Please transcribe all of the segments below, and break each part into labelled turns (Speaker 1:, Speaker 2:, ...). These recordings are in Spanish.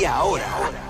Speaker 1: Y ahora,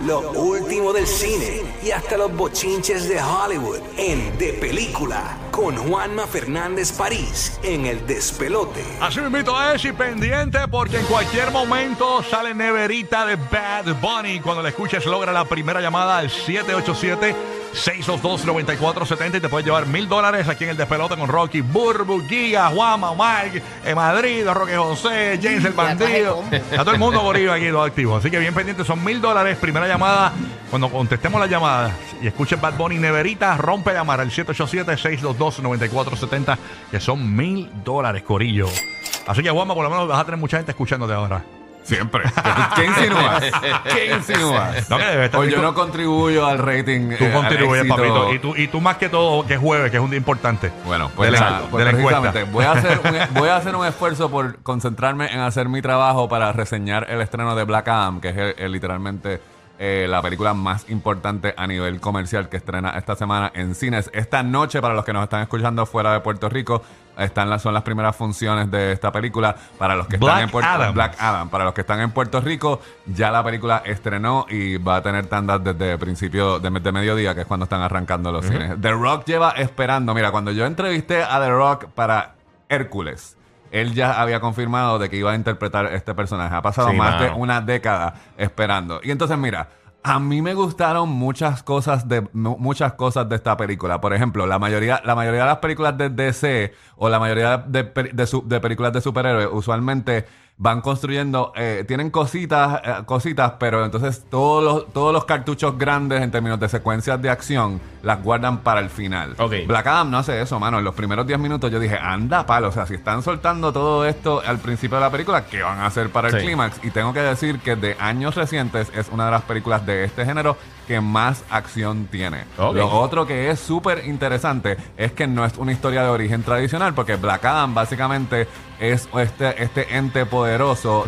Speaker 1: lo último del cine y hasta los bochinches de Hollywood en De Película con Juanma Fernández París en El Despelote.
Speaker 2: Así invito a y pendiente porque en cualquier momento sale neverita de Bad Bunny. Cuando la escuches logra la primera llamada al 787 622-9470 y te puedes llevar mil dólares aquí en el despelote con Rocky, Burbu, Giga, Juanma, Mike, en Madrid, Roque José, James el Bandido. A todo el mundo gorillo aquí, todo activo. Así que bien pendiente, son mil dólares. Primera llamada, cuando contestemos la llamada y escuchen Bad Bunny Neverita, rompe llamar al 787-622-9470, que son mil dólares, Corillo. Así que Juanma, por lo menos vas a tener mucha gente escuchándote ahora.
Speaker 3: Siempre. ¿Qué insinúas? ¿Qué insinúas?
Speaker 2: No, que debe estar
Speaker 3: O yo no contribuyo al rating.
Speaker 2: Tú
Speaker 3: eh, al
Speaker 2: contribuyes,
Speaker 3: éxito.
Speaker 2: papito. Y tú, y tú más que todo, que es jueves, que es un día importante.
Speaker 3: Bueno, pues,
Speaker 2: de la,
Speaker 3: nada, pues
Speaker 2: de la encuesta.
Speaker 3: precisamente voy a, hacer un, voy a hacer un esfuerzo por concentrarme en hacer mi trabajo para reseñar el estreno de Black Adam, que es el- el- literalmente eh, la película más importante a nivel comercial que estrena esta semana en cines. Esta noche, para los que nos están escuchando fuera de Puerto Rico, están las, son las primeras funciones de esta película. Para los que
Speaker 2: Black
Speaker 3: están en Puerto
Speaker 2: Adam.
Speaker 3: Black Adam. Para los que están en Puerto Rico, ya la película estrenó y va a tener tandas desde principio de, de mediodía, que es cuando están arrancando los cines. The Rock lleva esperando. Mira, cuando yo entrevisté a The Rock para Hércules, él ya había confirmado de que iba a interpretar este personaje. Ha pasado
Speaker 4: Sí,
Speaker 3: más de una década esperando. Y entonces, mira. A mí me gustaron muchas cosas de mu- muchas cosas de esta película. Por ejemplo, la mayoría la mayoría de las películas de DC o la mayoría de, de su- de películas de superhéroes usualmente van construyendo eh, tienen cositas eh, cositas, pero entonces todos los todos los cartuchos grandes en términos de secuencias de acción las guardan para el final. Black Adam no hace eso, mano. En los primeros 10 minutos yo dije, anda palo. O sea, si están soltando todo esto al principio de la película, ¿qué van a hacer para el
Speaker 4: Sí.
Speaker 3: clímax? Y tengo que decir que de años recientes es una de las películas de este género que más acción tiene.
Speaker 4: Ok.
Speaker 3: Lo otro que es súper interesante es que no es una historia de origen tradicional, porque Black Adam básicamente es este, este ente poderoso.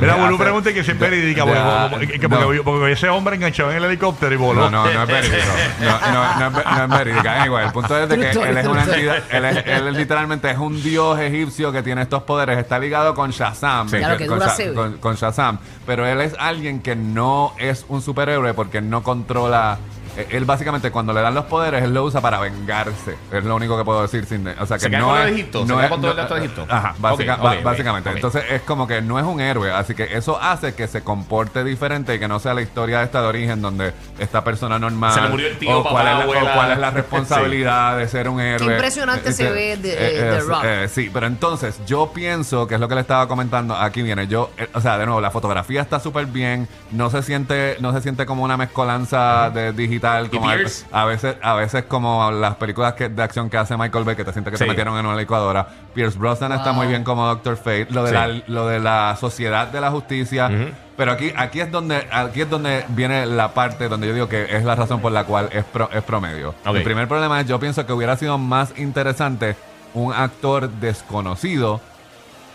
Speaker 2: Mira,
Speaker 3: de
Speaker 2: Bolu
Speaker 3: hacer-
Speaker 2: pregunta que si es
Speaker 3: de-
Speaker 2: verídica,
Speaker 3: de-
Speaker 2: porque, porque- que porque-
Speaker 3: no.
Speaker 2: porque ese hombre enganchó en el helicóptero y voló.
Speaker 3: No, no, no es verídico. No, no, no no es verídica. Anyway, el punto es de que él es una entidad, él, es, él es literalmente es un dios egipcio que tiene estos poderes. Está ligado con Shazam.
Speaker 5: Se
Speaker 3: con Shazam. Pero él es alguien que no es un superhéroe porque no controla. Eh, Él básicamente cuando le dan los poderes, él lo usa para vengarse. Es lo único que puedo decir sin... O sea que
Speaker 4: Se
Speaker 3: no
Speaker 4: con
Speaker 3: es...
Speaker 4: de Egipto, se
Speaker 3: no
Speaker 4: queda
Speaker 3: es-
Speaker 4: con todo el
Speaker 3: no-
Speaker 4: dato de Egipto.
Speaker 3: Ajá, básica- básicamente. Entonces es como que no es un héroe, así que eso hace que se comporte diferente y que no sea la historia esta de origen donde esta persona normal
Speaker 4: Se le murió el tío,
Speaker 3: o, cuál es la, o cuál es la responsabilidad de ser un héroe.
Speaker 5: impresionante se
Speaker 3: Eh,
Speaker 5: ve de-
Speaker 3: eh,
Speaker 5: The
Speaker 3: eh,
Speaker 5: Rock.
Speaker 3: eh, sí, pero entonces yo pienso que es lo que le estaba comentando. Aquí viene yo, eh, o sea, de nuevo la fotografía está súper bien, no se siente, no se siente como una mezcolanza de digital,
Speaker 4: ¿Y
Speaker 3: como a, veces, a veces como las películas que- de acción que hace Michael Bay que te sientes que
Speaker 4: Sí.
Speaker 3: te metieron en una licuadora. Pierce Brosnan está muy bien como Doctor Fate. Lo de,
Speaker 4: Sí.
Speaker 3: la, lo de la sociedad de la justicia. Pero aquí, aquí es donde, aquí es donde viene la parte donde yo digo que es la razón por la cual es, pro- es promedio. El primer problema es, yo pienso que hubiera sido más interesante un actor desconocido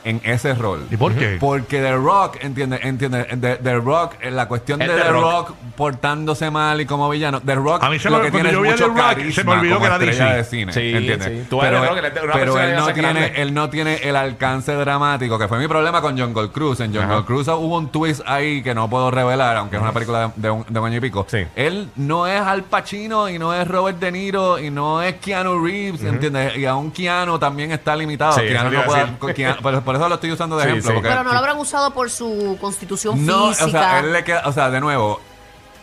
Speaker 3: en ese rol.
Speaker 2: ¿Y por qué?
Speaker 3: Porque The Rock, entiende, entiende, The, The Rock, eh, la cuestión
Speaker 4: Es
Speaker 3: de
Speaker 4: The
Speaker 3: The
Speaker 4: Rock.
Speaker 3: Rock. portándose mal y como villano, The Rock
Speaker 2: A mí se
Speaker 3: lo
Speaker 2: me-
Speaker 3: que tiene
Speaker 2: yo
Speaker 3: es mucho
Speaker 2: The Rock, se me
Speaker 3: carisma
Speaker 2: olvidó
Speaker 3: como
Speaker 2: que era
Speaker 3: de cine,
Speaker 4: Sí,
Speaker 3: ¿entiendes?
Speaker 4: sí. Tú ves
Speaker 3: Pero, él, pero no tiene,
Speaker 4: grande.
Speaker 3: él no tiene el alcance dramático, que fue mi problema con Jungle Cruise. En Jungle
Speaker 4: Ajá.
Speaker 3: Cruise hubo un twist ahí que no puedo revelar, aunque es una película de, de un, de un año y pico.
Speaker 4: Sí.
Speaker 3: Él no es Al Pacino y no es Robert De Niro y no es Keanu Reeves, ¿entiendes? Y aún Keanu también está limitado.
Speaker 4: Sí,
Speaker 3: Keanu
Speaker 4: eso te
Speaker 3: no
Speaker 4: iba a
Speaker 3: puede-
Speaker 4: decir.
Speaker 3: Keanu- por, por eso lo estoy usando de
Speaker 4: Sí,
Speaker 3: ejemplo.
Speaker 4: sí.
Speaker 3: porque-
Speaker 5: Pero no lo habrán usado por su constitución
Speaker 3: no,
Speaker 5: física.
Speaker 3: o sea, él le queda, o sea, de nuevo,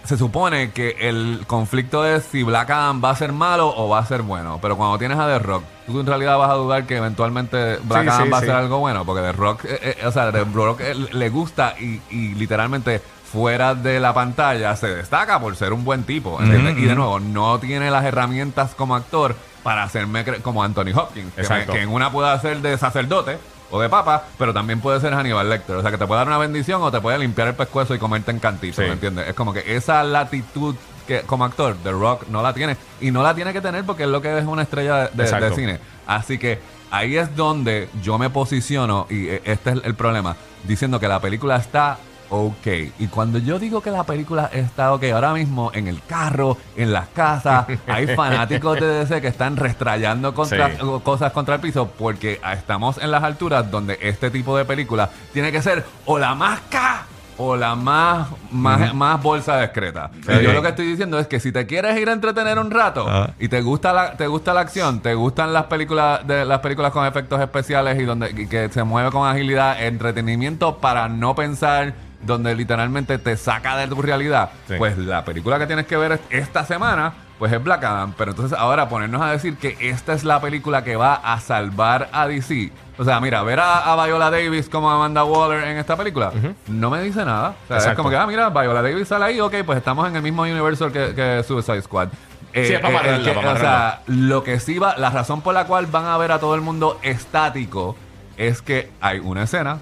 Speaker 3: se supone que el conflicto es si Black Adam va a ser malo o va a ser bueno. Pero cuando tienes a The Rock, tú en realidad vas a dudar que eventualmente Black
Speaker 4: Sí,
Speaker 3: Adam
Speaker 4: sí,
Speaker 3: va a ser algo bueno. Porque The Rock, eh, eh, o sea, The Rock eh, le gusta y, y literalmente fuera de la pantalla se destaca por ser un buen tipo. ¿entiendes? Y de nuevo, no tiene las herramientas como actor para hacerme cre- como Anthony Hopkins. Que, me-
Speaker 4: Exacto.
Speaker 3: que en una puede hacer de sacerdote o de papa, pero también puede ser Hannibal Lecter. O sea, que te puede dar una bendición o te puede limpiar el pescuezo y comerte en cantito,
Speaker 4: Sí.
Speaker 3: ¿me entiendes? Es como que esa latitud que como actor, The Rock no la tiene. Y no la tiene que tener porque es lo que es una estrella de, de-
Speaker 4: Exacto.
Speaker 3: de cine. Así que ahí es donde yo me posiciono, y eh, este es el problema, diciendo que la película está ok. Y cuando yo digo que la película está ok, ahora mismo en el carro, en las casas, hay fanáticos de DC que están restrayando contra,
Speaker 4: Sí.
Speaker 3: cosas contra el piso porque estamos en las alturas donde este tipo de película tiene que ser o la más ca o la más, más, más bolsa discreta. Y Yo lo que estoy diciendo es que si te quieres ir a entretener un rato
Speaker 2: Ah.
Speaker 3: y te gusta la, te gusta la acción, te gustan las películas de las películas con efectos especiales y donde y que se mueve con agilidad, entretenimiento para no pensar donde literalmente te saca de tu realidad,
Speaker 4: Sí.
Speaker 3: pues la película que tienes que ver es- esta semana, pues es Black Adam. Pero entonces ahora ponernos a decir que esta es la película que va a salvar a DC. O sea, mira, ver a, a Viola Davis como Amanda Waller en esta película no me dice nada. O sea, es como que, ah, mira, Viola Davis sale ahí, ok, pues estamos en el mismo universo que, que Suicide Squad. Eh,
Speaker 4: Sí, es para amarrarla,
Speaker 3: que-
Speaker 4: para
Speaker 3: o sea, lo que sí va, la razón por la cual van a ver a todo el mundo estático es que hay una escena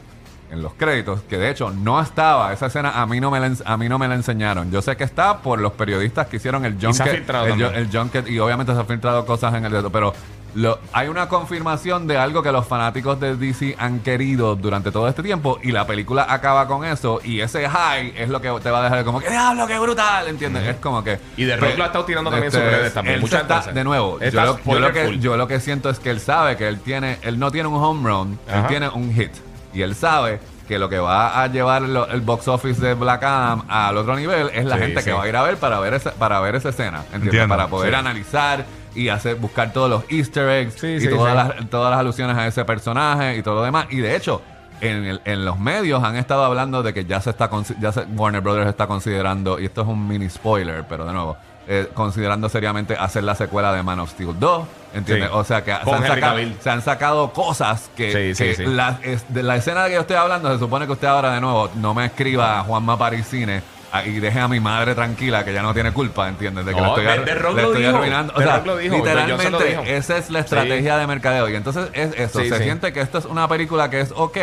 Speaker 3: en los créditos que de hecho no estaba. Esa escena a mí no me la, a mí no me la enseñaron. Yo sé que está por los periodistas que hicieron el
Speaker 4: se ha
Speaker 3: junket
Speaker 4: filtrado
Speaker 3: el, el junket y obviamente se han filtrado cosas en el dedo pero lo- hay una confirmación de algo que los fanáticos de DC han querido durante todo este tiempo y la película acaba con eso y ese high es lo que te va a dejar como que diablo qué brutal ¿entiendes? es como que
Speaker 4: Y The Rock lo ha estado tirando también en sus redes también, muchas
Speaker 3: está-
Speaker 4: veces.
Speaker 3: de nuevo yo lo, yo lo
Speaker 4: spoiler
Speaker 3: que yo lo que siento es que él sabe que él tiene él no tiene un home run él tiene un hit y él sabe que lo que va a llevar lo- el box office de Black Adam al otro nivel es la
Speaker 4: Sí,
Speaker 3: gente
Speaker 4: sí.
Speaker 3: que va a ir a ver para ver esa, para ver esa escena ¿entiendes?
Speaker 2: Entiendo,
Speaker 3: para poder
Speaker 2: sí.
Speaker 3: analizar y hacer buscar todos los easter eggs
Speaker 4: Sí,
Speaker 3: y
Speaker 4: sí,
Speaker 3: todas,
Speaker 4: sí.
Speaker 3: Las, todas las alusiones a ese personaje y todo lo demás y de hecho en, el- en los medios han estado hablando de que ya se está consi- ya se- Warner Brothers está considerando y esto es un mini spoiler pero de nuevo eh, considerando seriamente hacer la secuela de Man of Steel 2 ¿entiendes?
Speaker 4: Sí.
Speaker 3: o sea que se han, sacado,
Speaker 4: Cavill.
Speaker 3: se han sacado cosas que,
Speaker 4: Sí, sí,
Speaker 3: que
Speaker 4: sí.
Speaker 3: La, es- de la escena de que yo estoy hablando se supone que usted ahora de nuevo no me escriba a Juanma Parisine a- y deje a mi madre tranquila que ya no tiene culpa, ¿entiendes? De que
Speaker 4: No,
Speaker 3: le estoy,
Speaker 4: The Rock
Speaker 3: le estoy
Speaker 4: dijo.
Speaker 3: arruinando. O
Speaker 4: The
Speaker 3: sea,
Speaker 4: Rock lo dijo, Dwayne Johnson lo
Speaker 3: literalmente
Speaker 4: dijo.
Speaker 3: esa es la estrategia de mercadeo. Y entonces es eso,
Speaker 4: Sí,
Speaker 3: se
Speaker 4: sí.
Speaker 3: siente que esto es una película que es ok,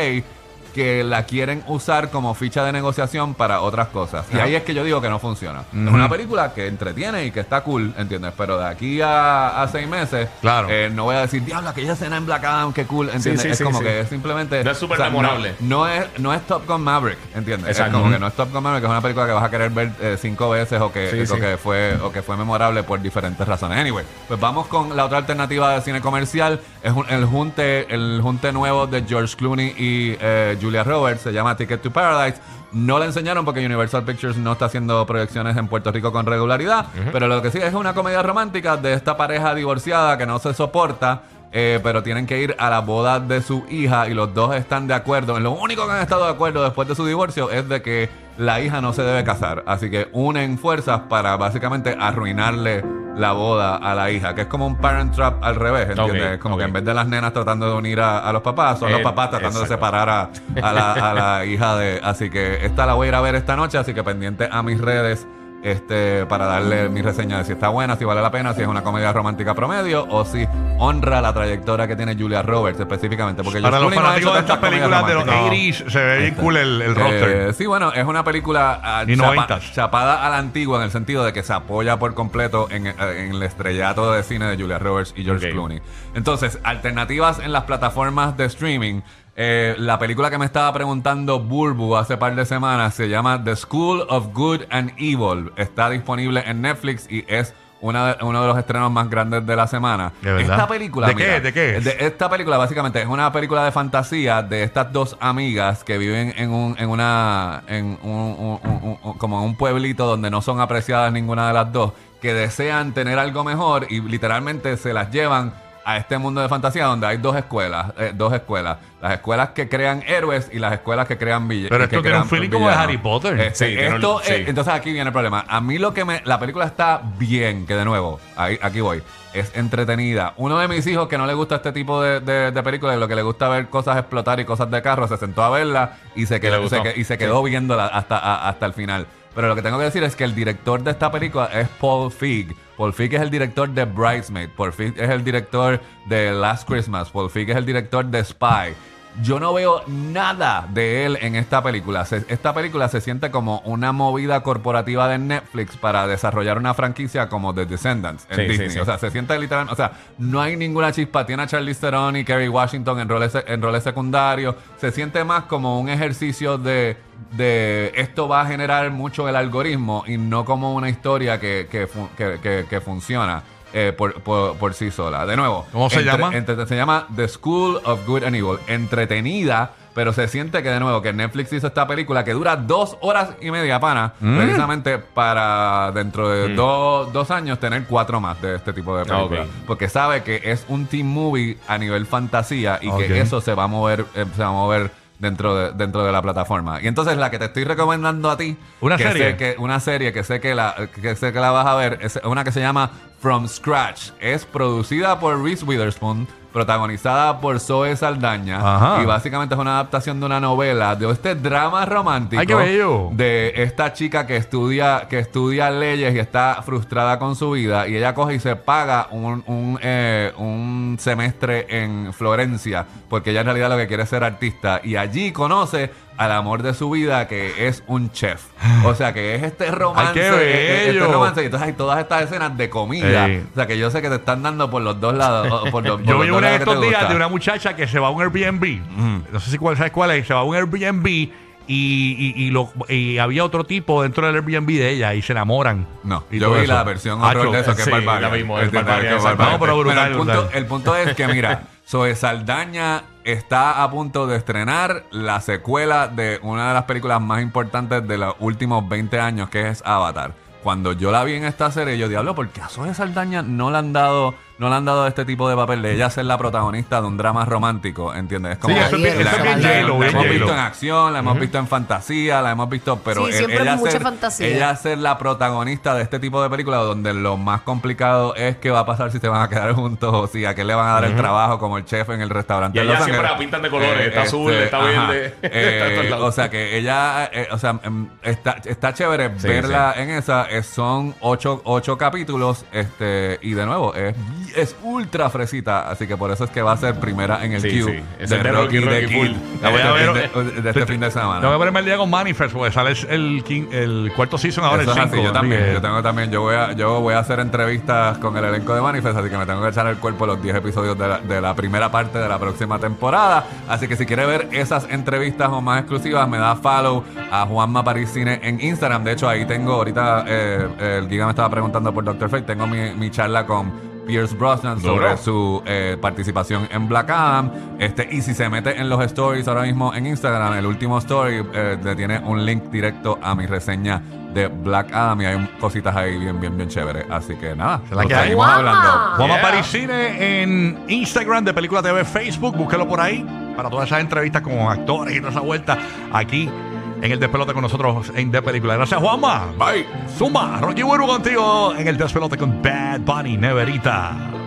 Speaker 3: que la quieren usar como ficha de negociación para otras cosas. Y
Speaker 4: Ajá.
Speaker 3: ahí es que yo digo que no funciona. Es una película que entretiene y que está cool, ¿entiendes? Pero de aquí a, a seis meses,
Speaker 2: Claro.
Speaker 3: eh, no voy a decir, diablo, aquella escena en Black Adam, qué cool, ¿entiendes?
Speaker 4: sí,
Speaker 3: es
Speaker 4: sí,
Speaker 3: como
Speaker 4: sí.
Speaker 3: que es simplemente...
Speaker 4: No es súper memorable.
Speaker 3: No, no es, no es Top Gun Maverick, ¿entiendes?
Speaker 4: Exacto.
Speaker 3: Es como que no es Top Gun Maverick, es una película que vas a querer ver eh, cinco veces o que,
Speaker 4: Sí,
Speaker 3: o
Speaker 4: sí.
Speaker 3: que fue o que fue memorable por diferentes razones. Anyway, pues vamos con la otra alternativa de cine comercial. Es un- el junte el junte nuevo de George Clooney y eh, Julia Roberts. Se llama Ticket to Paradise. No la enseñaron porque Universal Pictures no está haciendo proyecciones en Puerto Rico con regularidad. Pero lo que sí es una comedia romántica de esta pareja divorciada que no se soporta. eh, pero tienen que ir a la boda de su hija y los dos están de acuerdo. En lo único que han estado de acuerdo después de su divorcio es de que la hija no se debe casar. Así que unen fuerzas para básicamente arruinarle la boda a la hija, que es como un parent trap al revés, ¿entiendes? Como que en vez de las nenas tratando de unir a, a los papás, son los
Speaker 4: Eh,
Speaker 3: papás tratando de separar a, a la, a la hija de... Así que esta la voy a ir a ver esta noche, así que pendiente a mis redes este para darle mi reseña de si está buena, si vale la pena, si es una comedia romántica promedio o si honra la trayectoria que tiene Julia Roberts específicamente. Porque
Speaker 2: Para los fanáticos de estas películas de los
Speaker 3: comedias
Speaker 2: 80s, se ve bien cool el, el
Speaker 3: eh,
Speaker 2: roster.
Speaker 3: sí, bueno, es una película ah,
Speaker 2: Y
Speaker 3: chapa-
Speaker 2: 90s.
Speaker 3: chapada a la antigua en el sentido de que se apoya por completo en, eh, en el estrellato de cine de Julia Roberts y George. Clooney. Entonces, alternativas en las plataformas de streaming. Eh, la película que me estaba preguntando Burbu hace par de semanas se llama The School of Good and Evil. Está disponible en Netflix y es una de- uno de los estrenos más grandes de la semana.
Speaker 2: ¿De?
Speaker 3: Esta película,
Speaker 2: ¿De qué? ¿De qué es?
Speaker 3: de- esta película básicamente es una película de fantasía de estas dos amigas que viven en un en una en un- un- un- como en un pueblito donde no son apreciadas ninguna de las dos que desean tener algo mejor y literalmente se las llevan a este mundo de fantasía donde hay dos escuelas, eh, dos escuelas, las escuelas que crean héroes y las escuelas que crean villanos.
Speaker 2: Pero esto tiene un feeling como de Harry Potter.
Speaker 3: Este,
Speaker 4: Sí, un-
Speaker 3: eh, entonces aquí viene el problema. A mí lo que me. La película está bien, que de nuevo, ahí, aquí voy. Es entretenida. Uno de mis hijos que no le gusta este tipo de, de, de películas, y lo que le gusta ver cosas explotar y cosas de carro, se sentó a verla y se quedó, se que- y se quedó viéndola hasta, a- hasta el final. Pero lo que tengo que decir es que el director de esta película es Paul Feig. Paul Feig es el director de Bridesmaid. Paul Feig es el director de Last Christmas. Paul Feig es el director de Spy. Yo no veo nada de él en esta película. Se- esta película se siente como una movida corporativa de Netflix para desarrollar una franquicia como The Descendants en
Speaker 4: Sí,
Speaker 3: Disney.
Speaker 4: sí.
Speaker 3: O sea, se siente literalmente, o sea, no hay ninguna chispa. Tiene a Charlize Theron y Kerry Washington en roles, en roles secundarios. Se siente más como un ejercicio de, de esto va a generar mucho el algoritmo y no como una historia que, que- que- que funciona. Eh, por, por- por sí sola. De nuevo,
Speaker 2: ¿Cómo se llama?
Speaker 3: entre- se llama The School of Good and Evil. Entretenida, pero se siente que de nuevo que Netflix hizo esta película que dura dos horas y media, pana,
Speaker 2: Mm.
Speaker 3: precisamente para dentro de dos, dos años tener cuatro más de este tipo de películas.
Speaker 4: Ok.
Speaker 3: Porque sabe que es un team movie a nivel fantasía y que eso se va a mover, eh, se va a mover dentro de, dentro de la plataforma. Y entonces la que te estoy recomendando a ti,
Speaker 2: ¿Una
Speaker 3: que
Speaker 2: serie?
Speaker 3: sé que una serie que sé que la que sé que la vas a ver, es una que se llama From Scratch. Es producida por Reese Witherspoon, protagonizada por Zoe Saldaña
Speaker 2: Ajá.
Speaker 3: y básicamente es una adaptación de una novela de este drama romántico
Speaker 2: ¡Ay, qué bello!
Speaker 3: de esta chica que estudia que estudia leyes y está frustrada con su vida y ella coge y se paga un, un, eh, un semestre en Florencia porque ella en realidad lo que quiere es ser artista y allí conoce al amor de su vida que es un chef o sea que es este romance
Speaker 2: qué
Speaker 3: eh, este
Speaker 2: bello!
Speaker 3: romance y entonces hay todas estas escenas de comida
Speaker 2: Ey.
Speaker 3: o sea que yo sé que te están dando por los dos lados o por los, por
Speaker 2: Yo vi una de estos días
Speaker 3: gusta.
Speaker 2: de una muchacha que se va a un Airbnb. No sé si cuál, sabes cuál es. Se va a un Airbnb y, y, y lo, y había otro tipo dentro del Airbnb de ella y se enamoran.
Speaker 3: No,
Speaker 2: Y
Speaker 3: yo vi
Speaker 2: eso.
Speaker 3: la versión
Speaker 2: Hacho,
Speaker 3: horror de eso que
Speaker 4: sí,
Speaker 3: es Barbarian.
Speaker 4: la es
Speaker 3: es.
Speaker 2: No, pero brutal,
Speaker 3: el, punto, el punto es que, mira, Zoe Saldaña está a punto de estrenar la secuela de una de las películas más importantes de los últimos 20 años, que es Avatar. Cuando yo la vi en esta serie, yo diablo, ¿por qué a Zoe Saldaña no le han dado, no le han dado este tipo de papel de ella ser la protagonista de un drama romántico? ¿Entiendes? Es como
Speaker 2: Sí, eso es bien-
Speaker 5: eso es bien
Speaker 3: la-
Speaker 2: J-Lo,
Speaker 3: la
Speaker 2: bien
Speaker 3: hemos
Speaker 2: J-Lo.
Speaker 3: visto en acción, la hemos visto en fantasía, la hemos visto, pero
Speaker 5: Sí,
Speaker 3: el-
Speaker 5: siempre
Speaker 3: ella
Speaker 5: mucha
Speaker 3: ser,
Speaker 5: fantasía.
Speaker 3: ella ser la protagonista de este tipo de películas donde lo más complicado es qué va a pasar si se van a quedar juntos o si a qué le van a dar el trabajo como el chef en el restaurante.
Speaker 4: Y ella
Speaker 3: Los
Speaker 4: siempre
Speaker 3: Ángeles.
Speaker 4: la pintan de colores, está azul, está
Speaker 3: ajá.
Speaker 4: verde,
Speaker 3: Eh,
Speaker 4: está en todos lados.
Speaker 3: o sea que ella, eh, o sea, em, está, está chévere
Speaker 4: Sí,
Speaker 3: verla en esa. eh, son ocho, ocho capítulos este y de nuevo es, es ultra fresita, así que por eso es que va a ser primera en el
Speaker 4: Sí,
Speaker 3: queue
Speaker 4: sí. Es
Speaker 3: de
Speaker 4: el de
Speaker 3: Rocky,
Speaker 4: Rocky, Rocky full.
Speaker 2: La voy a
Speaker 3: de,
Speaker 2: ver,
Speaker 3: este- de- de este fin de semana.
Speaker 2: Tengo que ponerme el día con Manifest porque sale el, el cuarto season ahora,
Speaker 3: Eso
Speaker 2: el
Speaker 3: es así,
Speaker 2: 5.
Speaker 3: yo también, yo tengo también, yo voy a, yo voy a hacer entrevistas con el elenco de Manifest, así que me tengo que echar el cuerpo los 10 episodios de la, de la primera parte de la próxima temporada. Así que si quiere ver esas entrevistas o más exclusivas, me da follow a Juanma París Cine en Instagram. De hecho, ahí tengo, ahorita eh, el Giga me estaba preguntando por Dr. Fate, tengo mi, mi charla con Pierce Brosnan sobre
Speaker 4: Duro.
Speaker 3: su eh, participación en Black Adam. Este, y si se mete en los stories ahora mismo en Instagram, el último story eh, le tiene un link directo a mi reseña de Black Adam y hay cositas ahí bien, bien, bien chéveres. Así que nada,
Speaker 2: la que hay.
Speaker 3: seguimos
Speaker 5: Guapa.
Speaker 3: hablando.
Speaker 2: Vamos a
Speaker 4: Yeah.
Speaker 2: París Cine en Instagram de Película TV, Facebook, búsquelo por ahí para todas esas entrevistas con actores y toda esa vuelta aquí en el despelote con nosotros en De Película. Gracias, Juanma.
Speaker 3: Bye.
Speaker 2: Zumba, Rocky Burbu contigo en el despelote con Bad Bunny, Neverita.